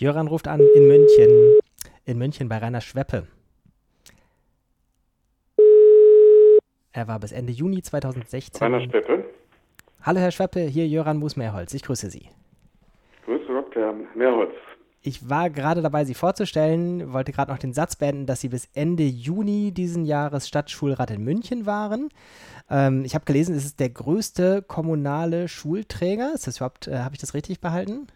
Jöran ruft an in München, in München bei Rainer Schweppe. Er war bis Ende Juni 2016. Rainer Schweppe. Hallo Herr Schweppe, hier Jöran Moos-Mehrholz. Ich grüße Sie. Grüße Gott, Herr Mehrholz. Ich war gerade dabei, Sie vorzustellen, wollte gerade noch den Satz beenden, dass Sie bis Ende Juni diesen Jahres Stadtschulrat in München waren. Ähm, ich habe gelesen, es ist der größte kommunale Schulträger. Ist das überhaupt, äh, habe ich das richtig behalten?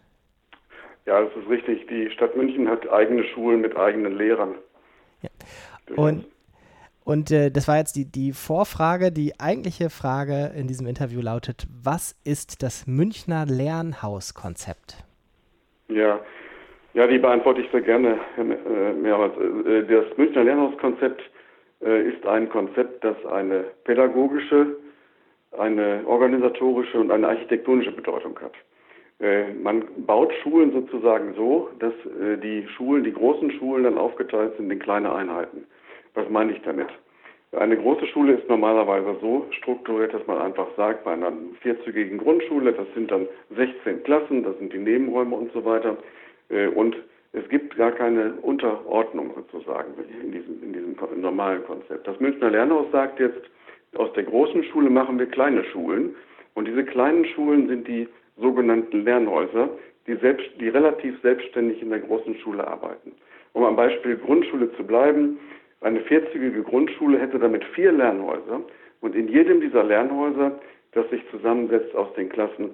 Ja, das ist richtig. Die Stadt München hat eigene Schulen mit eigenen Lehrern. Ja. Und und äh, das war jetzt die, die Vorfrage. Die eigentliche Frage in diesem Interview lautet: Was ist das Münchner Lernhauskonzept? Ja, ja, die beantworte ich sehr gerne, Herr äh, Mehrholz. Äh, das Münchner Lernhauskonzept äh, ist ein Konzept, das eine pädagogische, eine organisatorische und eine architektonische Bedeutung hat. Man baut Schulen sozusagen so, dass die Schulen, die großen Schulen dann aufgeteilt sind in kleine Einheiten. Was meine ich damit? Eine große Schule ist normalerweise so strukturiert, dass man einfach sagt, bei einer vierzügigen Grundschule, das sind dann 16 Klassen, das sind die Nebenräume und so weiter. Äh, und es gibt gar keine Unterordnung sozusagen in diesem, in diesem normalen Konzept. Das Münchner Lernhaus sagt jetzt, aus der großen Schule machen wir kleine Schulen. Und diese kleinen Schulen sind die sogenannten Lernhäuser, die, selbst, die relativ selbstständig in der großen Schule arbeiten. Um am Beispiel Grundschule zu bleiben, eine vierzügige Grundschule hätte damit vier Lernhäuser und in jedem dieser Lernhäuser, das sich zusammensetzt aus den Klassen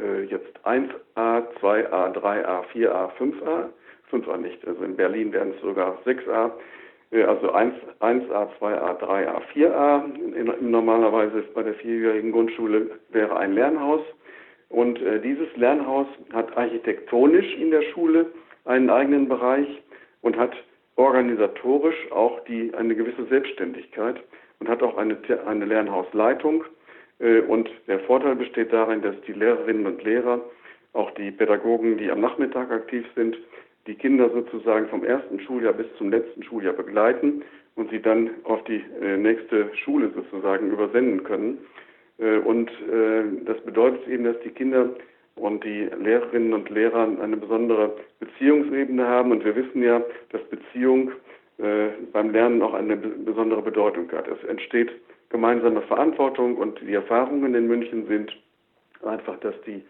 äh, jetzt 1a, 2a, 3a, 4a, 5a, 5a nicht, also in Berlin wären es sogar 6a, äh, also 1, 1a, 2a, 3a, 4a. In, in, normalerweise bei der vierjährigen Grundschule wäre ein Lernhaus. Und äh, dieses Lernhaus hat architektonisch in der Schule einen eigenen Bereich und hat organisatorisch auch die, eine gewisse Selbstständigkeit und hat auch eine, eine Lernhausleitung. Äh, und der Vorteil besteht darin, dass die Lehrerinnen und Lehrer, auch die Pädagogen, die am Nachmittag aktiv sind, die Kinder sozusagen vom ersten Schuljahr bis zum letzten Schuljahr begleiten und sie dann auf die äh, nächste Schule sozusagen übersenden können. Äh, und das bedeutet eben, dass die Kinder und die Lehrerinnen und Lehrer eine besondere Beziehungsebene haben. Und wir wissen ja, dass Beziehung äh, beim Lernen auch eine besondere Bedeutung hat. Es entsteht gemeinsame Verantwortung und die Erfahrungen in München sind einfach, dass die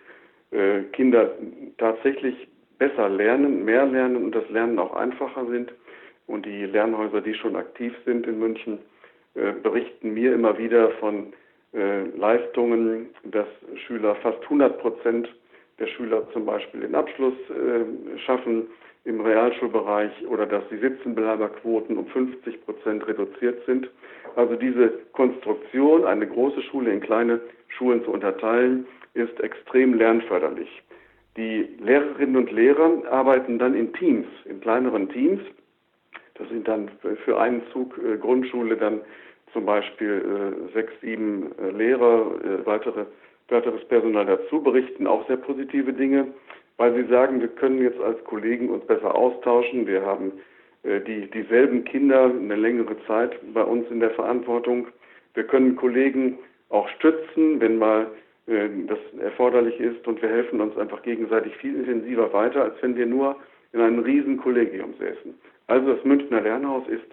äh, Kinder tatsächlich besser lernen, mehr lernen und das Lernen auch einfacher sind. Und die Lernhäuser, die schon aktiv sind in München, äh, berichten mir immer wieder von äh, Leistungen, dass Schüler fast 100 Prozent der Schüler zum Beispiel den Abschluss äh, schaffen im Realschulbereich oder dass die Sitzenbleiberquoten um 50 Prozent reduziert sind. Also diese Konstruktion, eine große Schule in kleine Schulen zu unterteilen, ist extrem lernförderlich. Die Lehrerinnen und Lehrer arbeiten dann in Teams, in kleineren Teams. Das sind dann für einen Zug äh, Grundschule dann zum Beispiel äh, sechs, sieben äh, Lehrer, äh, weitere, weiteres Personal dazu, berichten auch sehr positive Dinge, weil sie sagen, wir können jetzt als Kollegen uns besser austauschen. Wir haben die, dieselben Kinder eine längere Zeit bei uns in der Verantwortung. Wir können Kollegen auch stützen, wenn mal das erforderlich ist und wir helfen uns einfach gegenseitig viel intensiver weiter, als wenn wir nur in einem riesen Kollegium säßen. Also das Münchner Lernhaus ist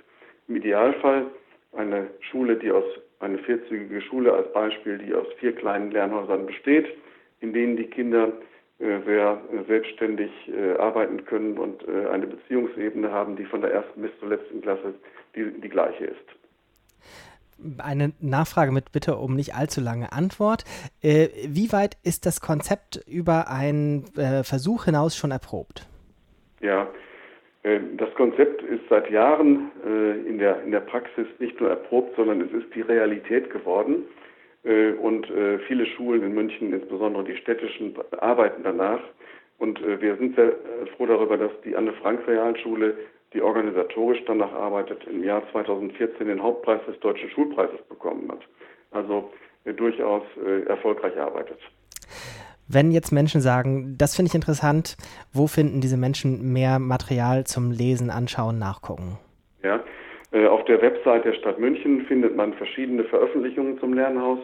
im Idealfall eine Schule, die aus eine vierzügige Schule als Beispiel, die aus vier kleinen Lernhäusern besteht, in denen die Kinder äh, sehr selbstständig äh, arbeiten können und äh, eine Beziehungsebene haben, die von der ersten bis zur letzten Klasse die, die gleiche ist. Eine Nachfrage mit Bitte um nicht allzu lange Antwort. wie weit ist das Konzept über einen Versuch hinaus schon erprobt? Ja, äh, das Konzept ist seit Jahren äh, in der, in der Praxis nicht nur erprobt, sondern es ist die Realität geworden. Äh, und viele Schulen in München, insbesondere die städtischen, arbeiten danach. Und wir sind sehr froh darüber, dass die Anne-Frank-Realschule, die organisatorisch danach arbeitet, im Jahr 2014 den Hauptpreis des Deutschen Schulpreises bekommen hat. Also durchaus erfolgreich arbeitet. Wenn jetzt Menschen sagen, das finde ich interessant, wo finden diese Menschen mehr Material zum Lesen, Anschauen, Nachgucken? Ja, äh, auf der Website der Stadt München findet man verschiedene Veröffentlichungen zum Lernhaus.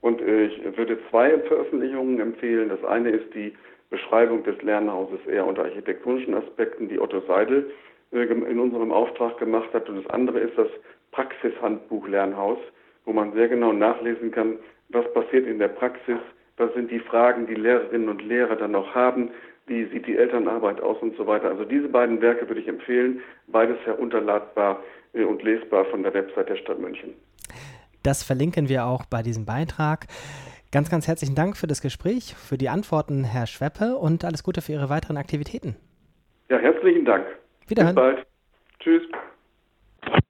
Und äh, ich würde zwei Veröffentlichungen empfehlen. Das eine ist die Beschreibung des Lernhauses eher unter architektonischen Aspekten, die Otto Seidel äh, in unserem Auftrag gemacht hat. Und das andere ist das Praxishandbuch Lernhaus, wo man sehr genau nachlesen kann, was passiert in der Praxis, was sind die Fragen, die Lehrerinnen und Lehrer dann noch haben, wie sieht die Elternarbeit aus und so weiter. Also diese beiden Werke würde ich empfehlen, beides herunterladbar äh, und lesbar von der Website der Stadt München. Das verlinken wir auch bei diesem Beitrag. Ganz, ganz herzlichen Dank für das Gespräch, für die Antworten, Herr Schweppe, und alles Gute für Ihre weiteren Aktivitäten. Ja, herzlichen Dank. Wiederhören. Bis bald. Tschüss.